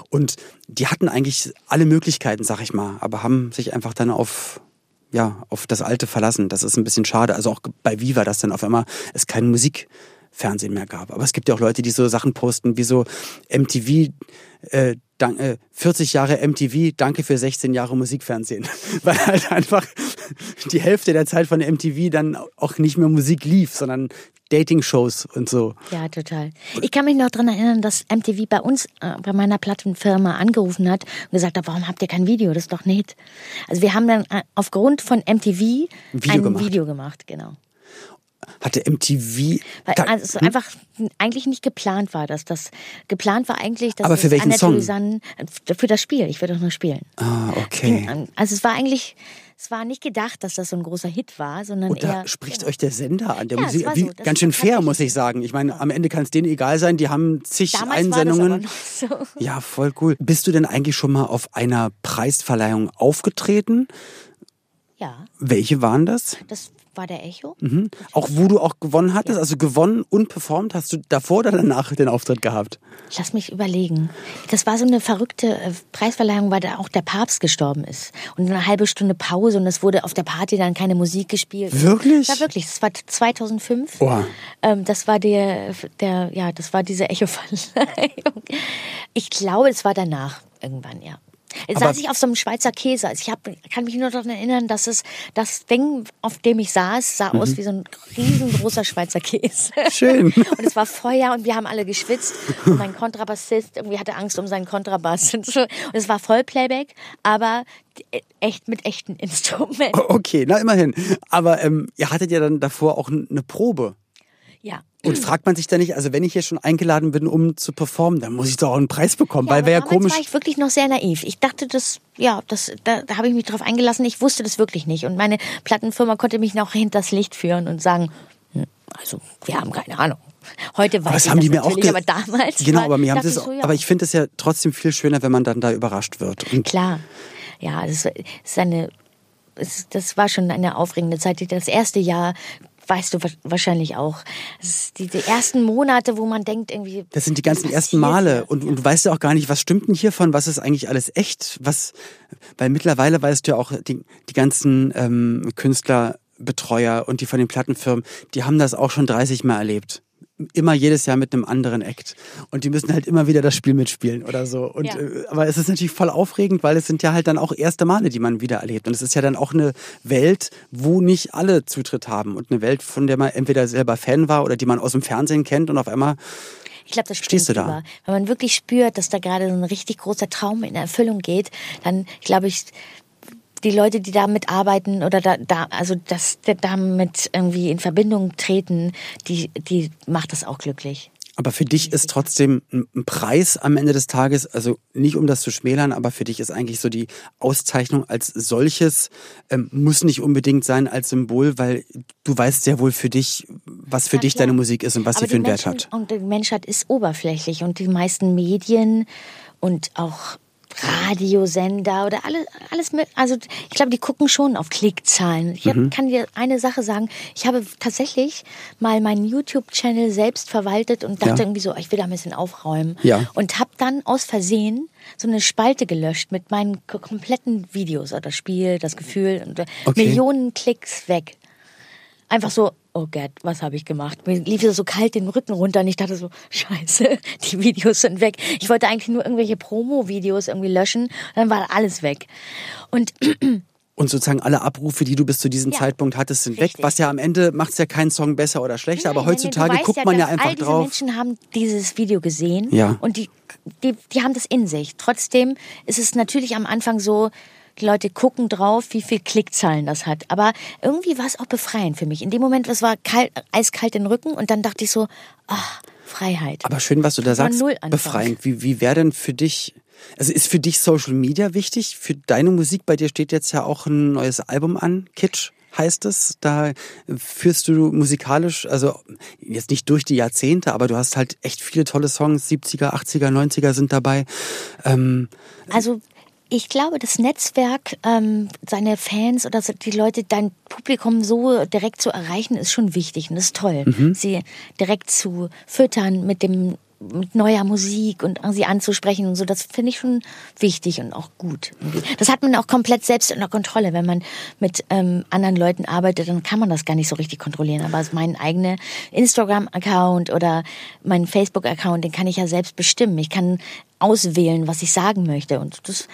Und die hatten eigentlich alle Möglichkeiten, sag ich mal, aber haben sich einfach dann auf ja, auf das Alte verlassen. Das ist ein bisschen schade. Also auch bei Viva, dass dann auf einmal es keine Musikfernsehen mehr gab. Aber es gibt ja auch Leute, die so Sachen posten, wie so MTV, äh, dank, äh, 40 Jahre MTV, danke für 16 Jahre Musikfernsehen. *laughs* Weil halt einfach die Hälfte der Zeit von MTV dann auch nicht mehr Musik lief, sondern Dating-Shows und so. Ja, total. Ich kann mich noch daran erinnern, dass MTV bei uns, äh, bei meiner Plattenfirma angerufen hat und gesagt hat, warum habt ihr kein Video? Das ist doch nett. Also wir haben dann äh, aufgrund von MTV ein Video ein gemacht. Video gemacht, genau hatte MTV. Weil also es hm? einfach eigentlich nicht geplant war, dass das geplant war eigentlich, dass Aber für welchen Song? Susanne, für das Spiel. Ich würde doch nur spielen. Ah, okay. Also es war eigentlich, es war nicht gedacht, dass das so ein großer Hit war, sondern Und da eher. spricht genau. euch der Sender an, der ja, Musik. So. ganz schön fair, muss ich sagen. Ich meine, am Ende kann es denen egal sein. Die haben zig Damals Einsendungen. So. Ja, voll cool. Bist du denn eigentlich schon mal auf einer Preisverleihung aufgetreten? Ja. Welche waren das? Das war der Echo. Mhm. Auch wo du auch gewonnen hattest, ja. also gewonnen und performt, hast du davor oder danach den Auftritt gehabt? Lass mich überlegen. Das war so eine verrückte äh, Preisverleihung, weil da auch der Papst gestorben ist. Und eine halbe Stunde Pause und es wurde auf der Party dann keine Musik gespielt. Wirklich? Ja, wirklich. Das war 2005. Oh. Ähm, das war der, der, ja, das war diese Echo-Verleihung. Ich glaube, es war danach irgendwann, ja. Jetzt saß ich auf so einem Schweizer Käse. Also ich hab, kann mich nur daran erinnern, dass es das Ding, auf dem ich saß, sah mhm. aus wie so ein riesengroßer Schweizer Käse. Schön. *laughs* und es war Feuer und wir haben alle geschwitzt. Und mein Kontrabassist irgendwie hatte Angst um seinen Kontrabass. Und, so. und es war Vollplayback, aber echt mit echten Instrumenten. Okay, na immerhin. Aber ähm, ihr hattet ja dann davor auch eine Probe. Ja. Und fragt man sich da nicht, also wenn ich hier schon eingeladen bin, um zu performen, dann muss ich doch auch einen Preis bekommen, ja, weil wäre ja komisch. war ich wirklich noch sehr naiv. Ich dachte, das, ja, das, da, da habe ich mich drauf eingelassen. Ich wusste das wirklich nicht. Und meine Plattenfirma konnte mich noch hinters Licht führen und sagen, hm, also wir haben keine Ahnung. Heute weiß das ich haben das die mir auch aber damals. Genau, aber mir haben das, so, ja. aber ich finde es ja trotzdem viel schöner, wenn man dann da überrascht wird. Und Klar, ja, das ist eine, das war schon eine aufregende Zeit. Das erste Jahr weißt du wahrscheinlich auch. Die, die, ersten Monate, wo man denkt irgendwie. Das sind die ganzen ersten Male und, und du weißt ja auch gar nicht, was stimmt denn hiervon, was ist eigentlich alles echt, was, weil mittlerweile weißt du ja auch, die, die ganzen ähm, Künstlerbetreuer und die von den Plattenfirmen, die haben das auch schon 30 Mal erlebt immer jedes Jahr mit einem anderen Act. Und die müssen halt immer wieder das Spiel mitspielen oder so. Und, Ja. äh, aber es ist natürlich voll aufregend, weil es sind ja halt dann auch erste Male, die man wieder erlebt. Und es ist ja dann auch eine Welt, wo nicht alle Zutritt haben. Und eine Welt, von der man entweder selber Fan war oder die man aus dem Fernsehen kennt und auf einmal Ich glaube, das Stehst du da? über. Wenn man wirklich spürt, dass da gerade so ein richtig großer Traum in Erfüllung geht, dann glaube ich, die Leute, die damit arbeiten oder da, da also dass die damit irgendwie in Verbindung treten, die, die macht das auch glücklich. Aber für dich ist trotzdem ein Preis am Ende des Tages, also nicht um das zu schmälern, aber für dich ist eigentlich so die Auszeichnung als solches, ähm, muss nicht unbedingt sein als Symbol, weil du weißt sehr wohl für dich, was für Na dich klar. deine Musik ist und was Aber sie für einen Wert Menschen- hat. Und die Menschheit ist oberflächlich und die meisten Medien und auch Radiosender oder alles, alles mö- also ich glaube, die gucken schon auf Klickzahlen. Ich hab, Mhm. kann dir eine Sache sagen, ich habe tatsächlich mal meinen YouTube-Channel selbst verwaltet und dachte Ja. irgendwie so, ich will da ein bisschen aufräumen. Ja. Und habe dann aus Versehen so eine Spalte gelöscht mit meinen kompletten Videos, oder das Spiel, das Gefühl und äh, Okay. Millionen Klicks weg. Einfach so, oh Gott, was habe ich gemacht? Mir lief so kalt den Rücken runter und ich dachte so, *laughs* scheiße, die Videos sind weg. Ich wollte eigentlich nur irgendwelche Promo-Videos irgendwie löschen und dann war alles weg. Und *clears throat* Und sozusagen alle Abrufe, die du bis zu diesem Ja. Zeitpunkt hattest, sind weg. Richtig. Was ja am Ende macht es ja keinen Song besser oder schlechter, aber Nein, nein, heutzutage guckt man ja einfach all diese drauf. Menschen haben dieses Video gesehen Ja. und die, die, die haben das in sich. Trotzdem ist es natürlich am Anfang so, die Leute gucken drauf, wie viel Klickzahlen das hat. Aber irgendwie war es auch befreiend für mich. In dem Moment, es war kalt, eiskalt den Rücken und dann dachte ich so, ach, Freiheit. Aber schön, was du da sagst, befreiend. Wie, wie wäre denn für dich, also ist für dich Social Media wichtig? Für deine Musik? Bei dir steht jetzt ja auch ein neues Album an, Kitsch heißt es. Da führst du musikalisch, also jetzt nicht durch die Jahrzehnte, aber du hast halt echt viele tolle Songs, 70er, 80er, 90er sind dabei. Ähm, Also ich glaube, das Netzwerk, ähm, seine Fans oder so- die Leute, dein Publikum so direkt zu erreichen, ist schon wichtig und ist toll. Sie direkt zu füttern mit dem mit neuer Musik und sie anzusprechen und so, das finde ich schon wichtig und auch gut. Das hat man auch komplett selbst unter Kontrolle. Wenn man mit ähm, anderen Leuten arbeitet, dann kann man das gar nicht so richtig kontrollieren. Aber mein eigener Instagram-Account oder mein Facebook-Account, den kann ich ja selbst bestimmen. Ich kann auswählen, was ich sagen möchte. Und das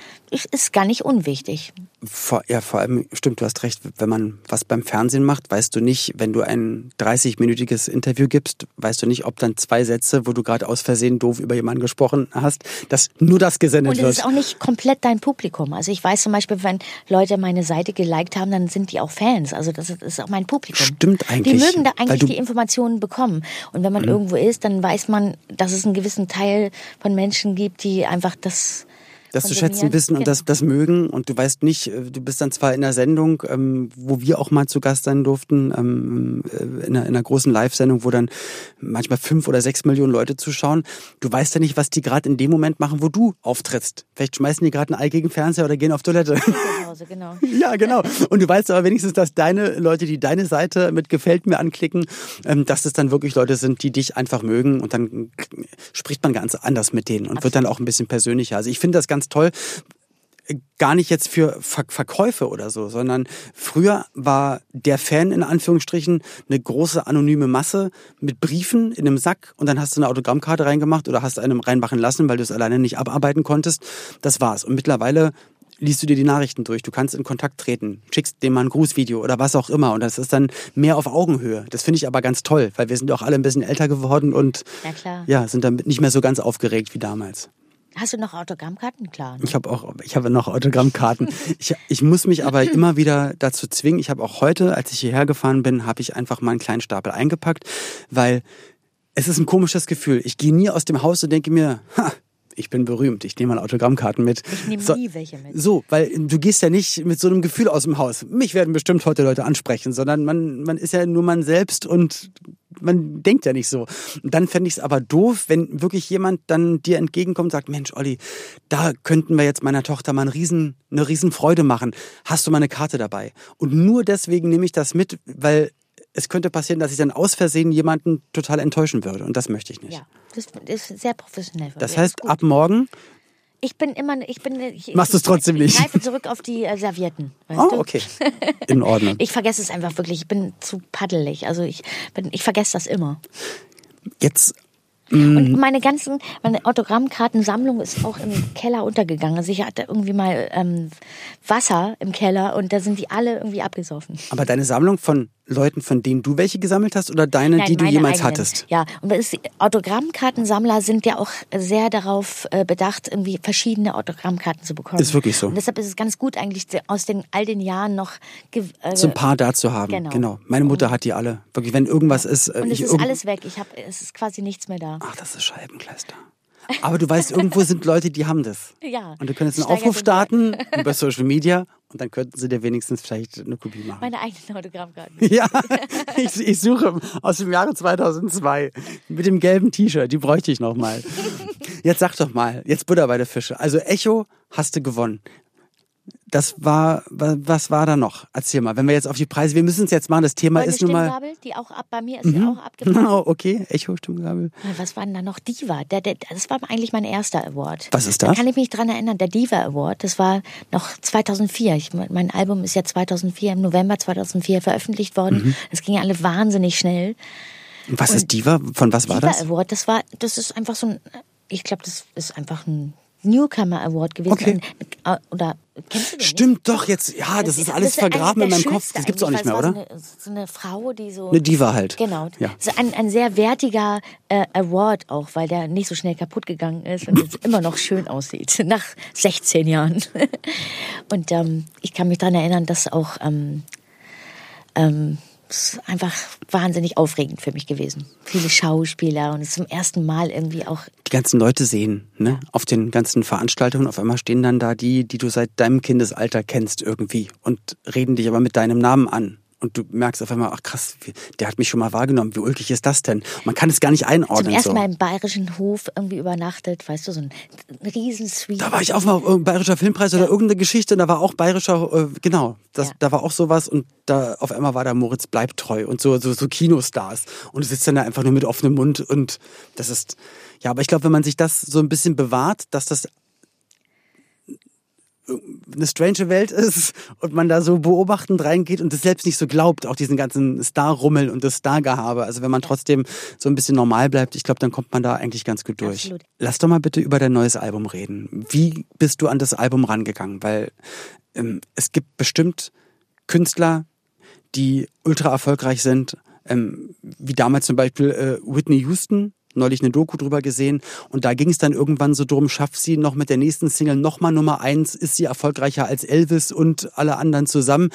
ist gar nicht unwichtig. Vor, ja, vor allem, stimmt, du hast recht, wenn man was beim Fernsehen macht, weißt du nicht, wenn du ein 30-minütiges Interview gibst, weißt du nicht, ob dann zwei Sätze, wo du gerade aus Versehen doof über jemanden gesprochen hast, dass nur das gesendet Und es wird. ist auch nicht komplett dein Publikum. Also ich weiß zum Beispiel, wenn Leute meine Seite geliked haben, dann sind die auch Fans. Also das ist- auch mein Publikum. Stimmt Die eigentlich, mögen da eigentlich die Informationen bekommen. Und wenn man irgendwo ist, dann weiß man, dass es einen gewissen Teil von Menschen gibt, die einfach das das zu schätzen wissen und Genau. das, das mögen und du weißt nicht, äh, du bist dann zwar in der Sendung, ähm, wo wir auch mal zu Gast sein durften, ähm, äh, in, einer, in einer großen Live-Sendung, wo dann manchmal fünf oder sechs Millionen Leute zuschauen. Du weißt ja nicht, was die gerade in dem Moment machen, wo du auftrittst. Vielleicht schmeißen die gerade ein Ei gegen Fernseher oder gehen auf Toilette. *laughs* Hause, genau. Ja, genau. Und du weißt aber wenigstens, dass deine Leute, die deine Seite mit Gefällt mir anklicken, ähm, dass es dann wirklich Leute sind, die dich einfach mögen und dann spricht man ganz anders mit denen und wird dann auch ein bisschen persönlicher. Also ich finde das ganz toll. Gar nicht jetzt für Ver Verkäufe oder so, sondern früher war der Fan in Anführungsstrichen eine große anonyme Masse mit Briefen in einem Sack und dann hast du eine Autogrammkarte reingemacht oder hast einem reinmachen lassen, weil du es alleine nicht abarbeiten konntest. Das war's. Und mittlerweile liest du dir die Nachrichten durch, du kannst in Kontakt treten, schickst dem mal ein Grußvideo oder was auch immer und das ist dann mehr auf Augenhöhe. Das finde ich aber ganz toll, weil wir sind auch alle ein bisschen älter geworden und Ja, sind damit nicht mehr so ganz aufgeregt wie damals. Hast du noch Autogrammkarten? Klar. ne? Ich habe auch, ich habe noch Autogrammkarten. *laughs* Ich, ich muss mich aber immer wieder dazu zwingen. Ich habe auch heute, als ich hierher gefahren bin, habe ich einfach mal einen kleinen Stapel eingepackt, weil es ist ein komisches Gefühl. Ich gehe nie aus dem Haus und denke mir, ha, ich bin berühmt, ich nehme mal Autogrammkarten mit. Ich nehme So- nie welche mit. So, weil du gehst ja nicht mit so einem Gefühl aus dem Haus. Mich werden bestimmt heute Leute ansprechen, sondern man, man ist ja nur man selbst und man denkt ja nicht so. Und dann fände ich es aber doof, wenn wirklich jemand dann dir entgegenkommt und sagt, Mensch, Olli, da könnten wir jetzt meiner Tochter mal einen riesen, eine riesen Freude machen. Hast du mal eine Karte dabei? Und nur deswegen nehme ich das mit, weil es könnte passieren, dass ich dann aus Versehen jemanden total enttäuschen würde. Und das möchte ich nicht. Ja, das ist sehr professionell. Das heißt, gut. ab morgen Ich bin immer, ich bin, ich, Machst du's trotzdem ich, nicht? Ich greife zurück auf die äh, Servietten. Oh, du? okay. In Ordnung. Ich vergesse es einfach wirklich. Ich bin zu paddelig. Also ich bin, ich vergesse das immer. Jetzt und meine ganzen, meine Autogrammkartensammlung ist auch im Keller untergegangen. Also ich hatte irgendwie mal ähm, Wasser im Keller und da sind die alle irgendwie abgesoffen. Aber deine Sammlung von Leuten, von denen du welche gesammelt hast oder deine, Nein, die du jemals eigenen. hattest? Ja, und das, Autogrammkartensammler sind ja auch sehr darauf äh, bedacht, irgendwie verschiedene Autogrammkarten zu bekommen. Ist wirklich so. Und deshalb ist es ganz gut eigentlich aus den all den Jahren noch äh, So ein paar da zu haben. Genau. Genau. Meine Mutter hat die alle. Wirklich, wenn irgendwas ist. äh, und es ist alles weg. Ich habe es ist quasi nichts mehr da. Ach, das ist Scheibenkleister. Aber du weißt, irgendwo *laughs* sind Leute, die haben das. Ja. Und du könntest einen Steigert Aufruf starten *laughs* über Social Media und dann könnten sie dir wenigstens vielleicht eine Kopie machen. Meine eigenen Autogrammkarten. *laughs* Ja, ich, ich suche aus dem Jahre 2002 mit dem gelben T-Shirt, die bräuchte ich noch mal. *laughs* Jetzt sag doch mal, jetzt Butter bei der Fische. Also Echo hast du gewonnen. Das war, wa- was war da noch? Erzähl mal, wenn wir jetzt auf die Preise, wir müssen es jetzt machen, das Thema Meine ist nun mal... Die auch ab bei mir ist ja auch abgefahren. Genau, *laughs* okay, Echo, Stimmgabel. Was war denn da noch? Diva. Der, der, das war eigentlich mein erster Award. Was ist Da das? kann ich mich dran erinnern. Der Diva Award, das war noch 2004. Ich, mein Album ist ja 2004, im November 2004 veröffentlicht worden. Mhm. Es ging alle wahnsinnig schnell. Und was ist Diva? Von was war Diva das? Award, das war, das ist einfach so ein, ich glaube, das ist einfach ein Newcomer Award gewesen. Okay. Ein, äh, oder kennst du den nicht? Stimmt doch jetzt, ja, das, ist alles vergraben in meinem Kopf. Das gibt's auch nicht mehr, oder? So eine, so eine Frau, die so. Eine Diva halt. Genau. Ja. So ein, ein sehr wertiger äh, Award auch, weil der nicht so schnell kaputt gegangen ist und jetzt immer noch schön aussieht, *laughs* nach 16 Jahren. *laughs* Und ähm, ich kann mich daran erinnern, dass auch ähm, ähm, einfach wahnsinnig aufregend für mich gewesen. Viele Schauspieler und es zum ersten Mal irgendwie auch die ganzen Leute sehen, ne? Auf den ganzen Veranstaltungen. Auf einmal stehen dann da die, die du seit deinem Kindesalter kennst irgendwie und reden dich aber mit deinem Namen an. Und du merkst auf einmal, ach krass, der hat mich schon mal wahrgenommen. Wie ulkig ist das denn? Man kann es gar nicht zum einordnen. ersten so. Mal im bayerischen Hof irgendwie übernachtet, weißt du, so ein, Riesensuite. Da war ich auch mal auf Bayerischer Filmpreis oder irgendeine Geschichte, und da war auch bayerischer, äh, genau, das, Ja. da war auch sowas und da auf einmal war da Moritz bleibt treu und so, so, so Kinostars. Und du sitzt dann da einfach nur mit offenem Mund und das ist, ja, aber ich glaube, wenn man sich das so ein bisschen bewahrt, dass das eine strange Welt ist *laughs* und man da so beobachtend reingeht und es selbst nicht so glaubt, auch diesen ganzen Star-Rummel und das Star-Gehabe. Also wenn man trotzdem so ein bisschen normal bleibt, ich glaube, dann kommt man da eigentlich ganz gut durch. Absolut. Lass doch mal bitte über dein neues Album reden. Wie bist du an das Album rangegangen? Weil ähm, es gibt bestimmt Künstler, die ultra erfolgreich sind, ähm, wie damals zum Beispiel äh, Whitney Houston, neulich eine Doku drüber gesehen und da ging es dann irgendwann so drum, schafft sie noch mit der nächsten Single nochmal Nummer eins, ist sie erfolgreicher als Elvis und alle anderen zusammen.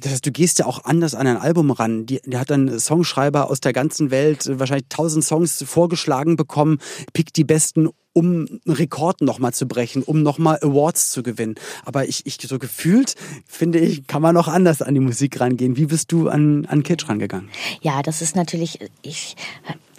Das heißt, du gehst ja auch anders an ein Album ran. Die, die hat dann Songschreiber aus der ganzen Welt äh, wahrscheinlich tausend Songs vorgeschlagen bekommen, pickt die besten, um einen Rekord nochmal zu brechen, um nochmal Awards zu gewinnen. Aber ich, ich so gefühlt, finde ich, kann man auch anders an die Musik rangehen. Wie bist du an, an Kitsch rangegangen? Ja, das ist natürlich, ich,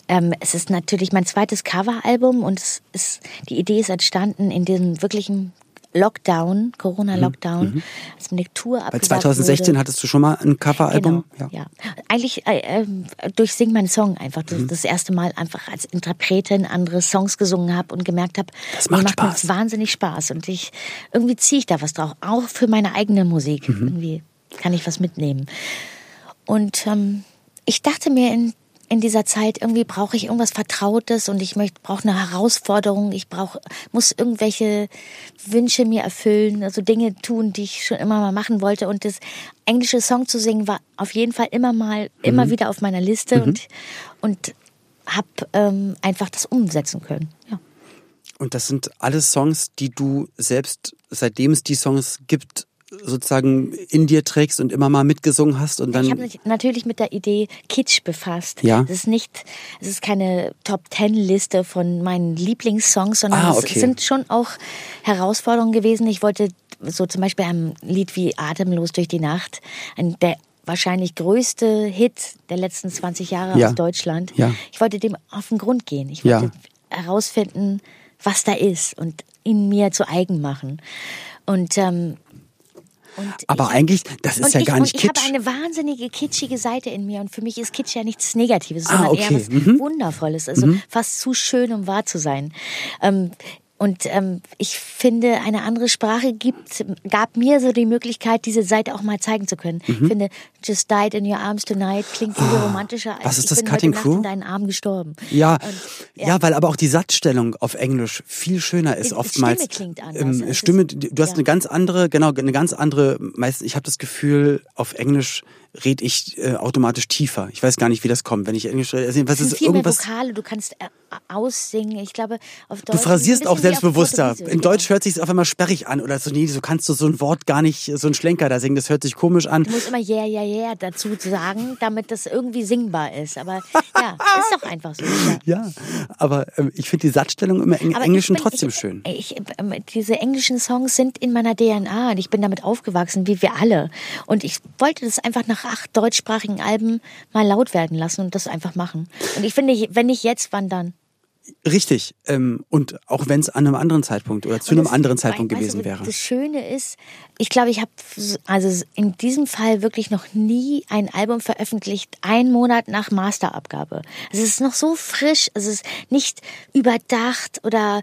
ähm, es ist natürlich mein zweites Coveralbum und es ist, die Idee ist entstanden in diesem wirklichen Lockdown, Corona-Lockdown, als eine Tour Bei abgesagt 2016 wurde. hattest du schon mal ein Coveralbum? Genau, ja. Eigentlich äh, ähm, durch Sing meinen Song einfach das, Mhm. das erste Mal einfach als Interpretin andere Songs gesungen habe und gemerkt habe, Das macht mir Spaß. wahnsinnig Spaß und ich irgendwie ziehe ich da was drauf, auch für meine eigene Musik. Mhm. Irgendwie kann ich was mitnehmen. Und ähm, ich dachte mir in in dieser Zeit irgendwie brauche ich irgendwas Vertrautes und ich möchte brauche eine Herausforderung. Ich brauche muss irgendwelche Wünsche mir erfüllen, also Dinge tun, die ich schon immer mal machen wollte. Und das englische Song zu singen war auf jeden Fall immer mal immer wieder auf meiner Liste und und habe ähm, einfach das umsetzen können. Ja. Und das sind alles Songs, die du selbst, seitdem es die Songs gibt, sozusagen in dir trägst und immer mal mitgesungen hast und dann Ich habe mich natürlich mit der Idee Kitsch befasst. Ja. Es ist nicht, es ist keine Top Ten Liste von meinen Lieblingssongs, sondern Ah, es okay. sind schon auch Herausforderungen gewesen. Ich wollte so zum Beispiel ein Lied wie Atemlos durch die Nacht, ein, der wahrscheinlich größte Hit der letzten 20 Jahre Ja. aus Deutschland. Ja. Ich wollte dem auf den Grund gehen. Ich Ja. wollte herausfinden, was da ist und ihn mir zu eigen machen. Und ähm, und Aber ich- eigentlich, das ist ja ich, gar nicht und ich Kitsch. habe eine wahnsinnige kitschige Seite in mir und für mich ist Kitsch ja nichts Negatives, Ah, sondern okay. eher was Mhm. Wundervolles, also fast zu schön, um wahr zu sein. Ähm, Und ähm, ich finde, eine andere Sprache gibt, gab mir so die Möglichkeit, diese Seite auch mal zeigen zu können. Mhm. Ich finde, Just Died in Your Arms Tonight klingt viel oh, romantischer als was ist das, ich bin Cutting heute Crew? In deinen Armen gestorben. Ja, Und, ja, ja. weil aber auch die Satzstellung auf Englisch viel schöner ist Die oftmals. Stimme klingt anders. Ähm, Stimme, du hast ja. eine ganz andere, genau, eine ganz andere, meistens, ich habe das Gefühl, auf Englisch rede ich äh, automatisch tiefer. Ich weiß gar nicht, wie das kommt, wenn ich Englisch rede. Also, was ist viel mehr irgendwas? Vokale, du kannst äh, aussingen. Ich glaube, auf Deutsch. Du phrasierst auch selbstbewusster. In. Deutsch hört sich auf einmal sperrig an oder so. Nee, so kannst du so ein Wort gar nicht, so ein Schlenker da singen. Das hört sich komisch an. Du musst immer yeah, yeah, yeah dazu sagen, damit das irgendwie singbar ist. Aber ja, ist doch einfach so. Ja. *laughs* Ja, aber ähm, ich finde die Satzstellung im Eng Aber Englischen bin, trotzdem ich, schön. Ich, ähm, diese englischen Songs sind in meiner DNA und ich bin damit aufgewachsen, wie wir alle. Und ich wollte das einfach nach acht deutschsprachigen Alben mal laut werden lassen und das einfach machen. Und ich finde, wenn nicht jetzt, wann dann? Richtig. Ähm, und auch wenn es an einem anderen Zeitpunkt oder zu einem anderen Zeitpunkt weißt gewesen du, wäre. Das Schöne ist, ich glaube, ich habe also in diesem Fall wirklich noch nie ein Album veröffentlicht, einen Monat nach Masterabgabe. Also es ist noch so frisch, es ist nicht überdacht oder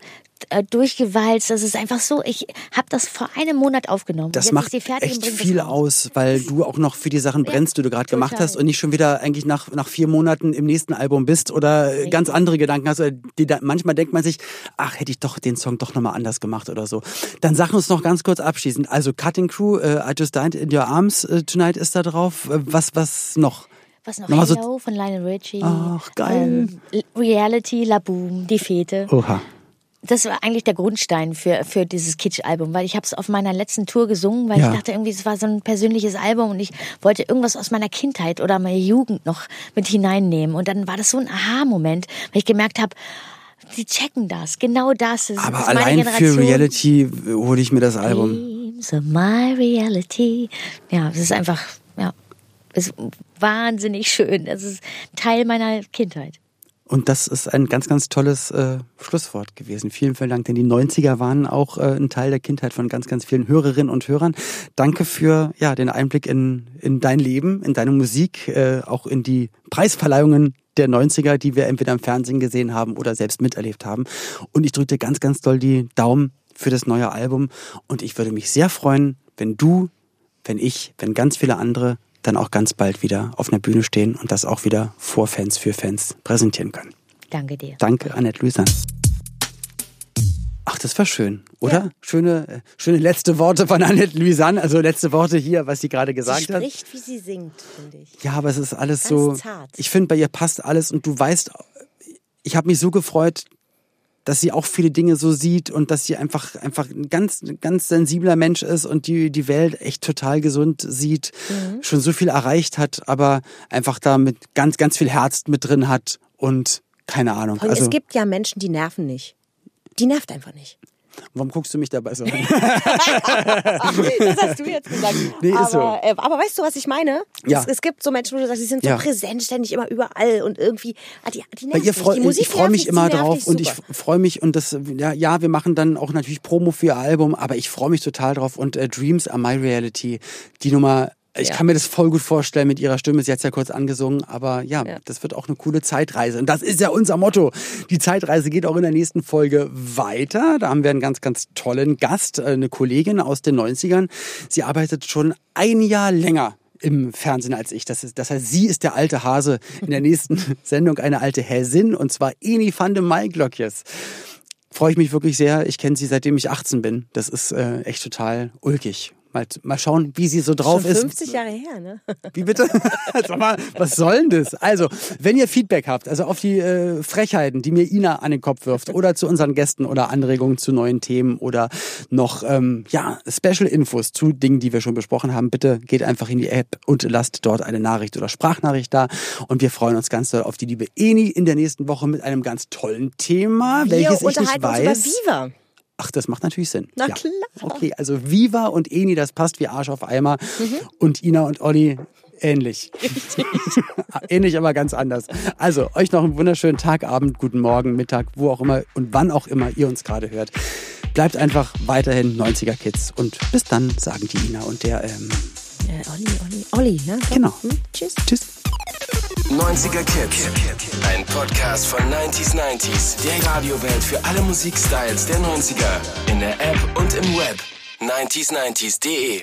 äh, durchgewalzt. Das ist einfach so, ich habe das vor einem Monat aufgenommen. Das Jetzt macht echt viel aus, weil du auch noch für die Sachen brennst, die du gerade gemacht hast und nicht schon wieder eigentlich nach, nach vier Monaten im nächsten Album bist oder ganz andere Gedanken hast. Oder die, da, manchmal denkt man sich, ach, hätte ich doch den Song doch nochmal anders gemacht oder so. Dann sag uns noch ganz kurz abschließend. Also Cutting Crew, äh, I Just Died in Your Arms äh, Tonight ist da drauf. Äh, was, was noch? Was noch? Nochmal so- Hello von Lionel Richie. Ach, geil. Ähm, Reality, La Boom, Die Fete. Oha. Das war eigentlich der Grundstein für, für dieses Kitsch-Album, weil ich habe es auf meiner letzten Tour gesungen, weil Ja. ich dachte irgendwie, es war so ein persönliches Album und ich wollte irgendwas aus meiner Kindheit oder meiner Jugend noch mit hineinnehmen. Und dann war das so ein Aha-Moment, weil ich gemerkt habe, die checken das, genau das ist, Aber meine allein für Reality hole ich mir das Album. Dreams of my reality. Ja, es ist einfach, ja, es ist wahnsinnig schön. Das ist Teil meiner Kindheit. Und das ist ein ganz, ganz tolles äh, Schlusswort gewesen. Vielen, vielen Dank, denn die 90er waren auch äh, ein Teil der Kindheit von ganz, ganz vielen Hörerinnen und Hörern. Danke für ja, den Einblick in, in dein Leben, in deine Musik, äh, auch in die Preisverleihungen der 90er, die wir entweder im Fernsehen gesehen haben oder selbst miterlebt haben. Und ich drücke dir ganz, ganz doll die Daumen für das neue Album. Und ich würde mich sehr freuen, wenn du, wenn ich, wenn ganz viele andere dann auch ganz bald wieder auf einer Bühne stehen und das auch wieder vor Fans für Fans präsentieren können. Danke dir. Danke, Annette Lüsan. Ach, das war schön, oder? Schöne, äh, schöne letzte Worte von Annette Lüsan. Also letzte Worte hier, was sie gerade gesagt sie hat. spricht, wie sie singt, finde ich. Ja, aber es ist alles Ganz so. zart. Ich finde, bei ihr passt alles und du weißt, ich habe mich so gefreut, dass sie auch viele Dinge so sieht und dass sie einfach einfach ein ganz ganz sensibler Mensch ist und die die Welt echt total gesund sieht, Mhm. schon so viel erreicht hat, aber einfach da mit ganz ganz viel Herz mit drin hat und keine Ahnung. Und Also es gibt ja Menschen, die nerven nicht. Die nervt einfach nicht. Warum guckst du mich dabei so an? *laughs* Das hast du jetzt gesagt. Nee, ist aber, so. äh, aber weißt du, was ich meine? Ja. Es, es gibt so Menschen, wo du sagst, die sind so Ja. präsent, ständig immer überall und irgendwie, ah, die, die Bei ihr freu, ich freue mich immer drauf und ich freue mich und das ja, ja wir machen dann auch natürlich Promo für ihr Album, aber ich freue mich total drauf und äh, Dreams are my reality, die Nummer ich Ja. kann mir das voll gut vorstellen mit ihrer Stimme. Sie hat ja kurz angesungen, aber ja, das wird auch eine coole Zeitreise. Und das ist ja unser Motto. Die Zeitreise geht auch in der nächsten Folge weiter. Da haben wir einen ganz, ganz tollen Gast, äh, eine Kollegin aus den 90ern. Sie arbeitet schon ein Jahr länger im Fernsehen als ich. Das, ist, das heißt, sie ist der alte Hase in der *laughs* nächsten Sendung, eine alte Häsin, und zwar Eni van de Maiglöckjes. Freue ich mich wirklich sehr. Ich kenne sie seitdem ich 18 bin. Das ist äh, echt total ulkig. Mal, mal schauen, wie sie so drauf Schon ist. 50 Jahre her, ne? Wie bitte? *laughs* Sag mal, was soll denn das? Also, wenn ihr Feedback habt, also auf die äh, Frechheiten, die mir Ina an den Kopf wirft, oder zu unseren Gästen oder Anregungen zu neuen Themen oder noch ähm, ja Special Infos zu Dingen, die wir schon besprochen haben, bitte geht einfach in die App und lasst dort eine Nachricht oder Sprachnachricht da. Und wir freuen uns ganz doll auf die liebe Eni in der nächsten Woche mit einem ganz tollen Thema, Wir welches ich nicht unterhalten uns weiß. über Viva. Ach, das macht natürlich Sinn. Na ja. klar. Okay, also Viva und Eni, das passt wie Arsch auf Eimer. Und Ina und Olli ähnlich. *laughs* ähnlich, aber ganz anders. Also, euch noch einen wunderschönen Tag, Abend, guten Morgen, Mittag, wo auch immer und wann auch immer ihr uns gerade hört. Bleibt einfach weiterhin 90er Kids. Und bis dann, sagen die Ina und der, ähm, Äh, Olli, Olli, Olli, ne? genau. Hm? Tschüss. Tschüss. 90er Kids. Ein Podcast von 90s 90s. Der Radiowelt für alle Musikstyles der 90er. In der App und im Web. 90s90s.de